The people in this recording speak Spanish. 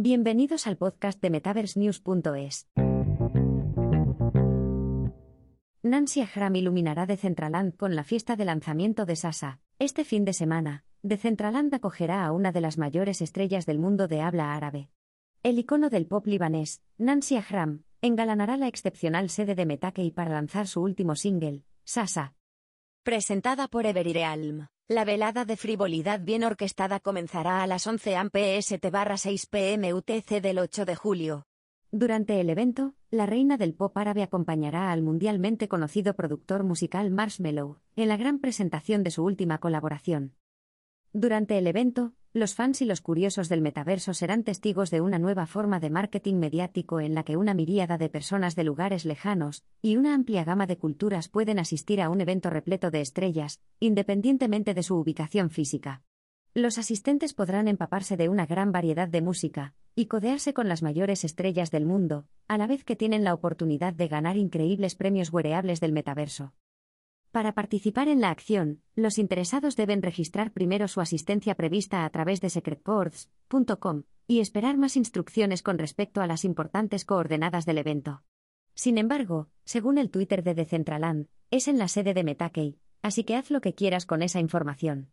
Bienvenidos al podcast de MetaverseNews.es. Nancy Ahram iluminará Decentraland con la fiesta de lanzamiento de Sasa. Este fin de semana, Decentraland acogerá a una de las mayores estrellas del mundo de habla árabe. El icono del pop libanés, Nancy Ahram, engalanará la excepcional sede de Metakey para lanzar su último single, Sasa. Presentada por Everyrealm. La velada de frivolidad bien orquestada comenzará a las 11 am PST-6 pm UTC del 8 de julio. Durante el evento, la reina del pop árabe acompañará al mundialmente conocido productor musical Marshmello, en la gran presentación de su última colaboración. Durante el evento, los fans y los curiosos del metaverso serán testigos de una nueva forma de marketing mediático en la que una miríada de personas de lugares lejanos y una amplia gama de culturas pueden asistir a un evento repleto de estrellas, independientemente de su ubicación física. Los asistentes podrán empaparse de una gran variedad de música y codearse con las mayores estrellas del mundo, a la vez que tienen la oportunidad de ganar increíbles premios wearables del metaverso. Para participar en la acción, los interesados deben registrar primero su asistencia prevista a través de secretboards.com y esperar más instrucciones con respecto a las importantes coordenadas del evento. Sin embargo, según el Twitter de Decentraland, es en la sede de Metakey, así que haz lo que quieras con esa información.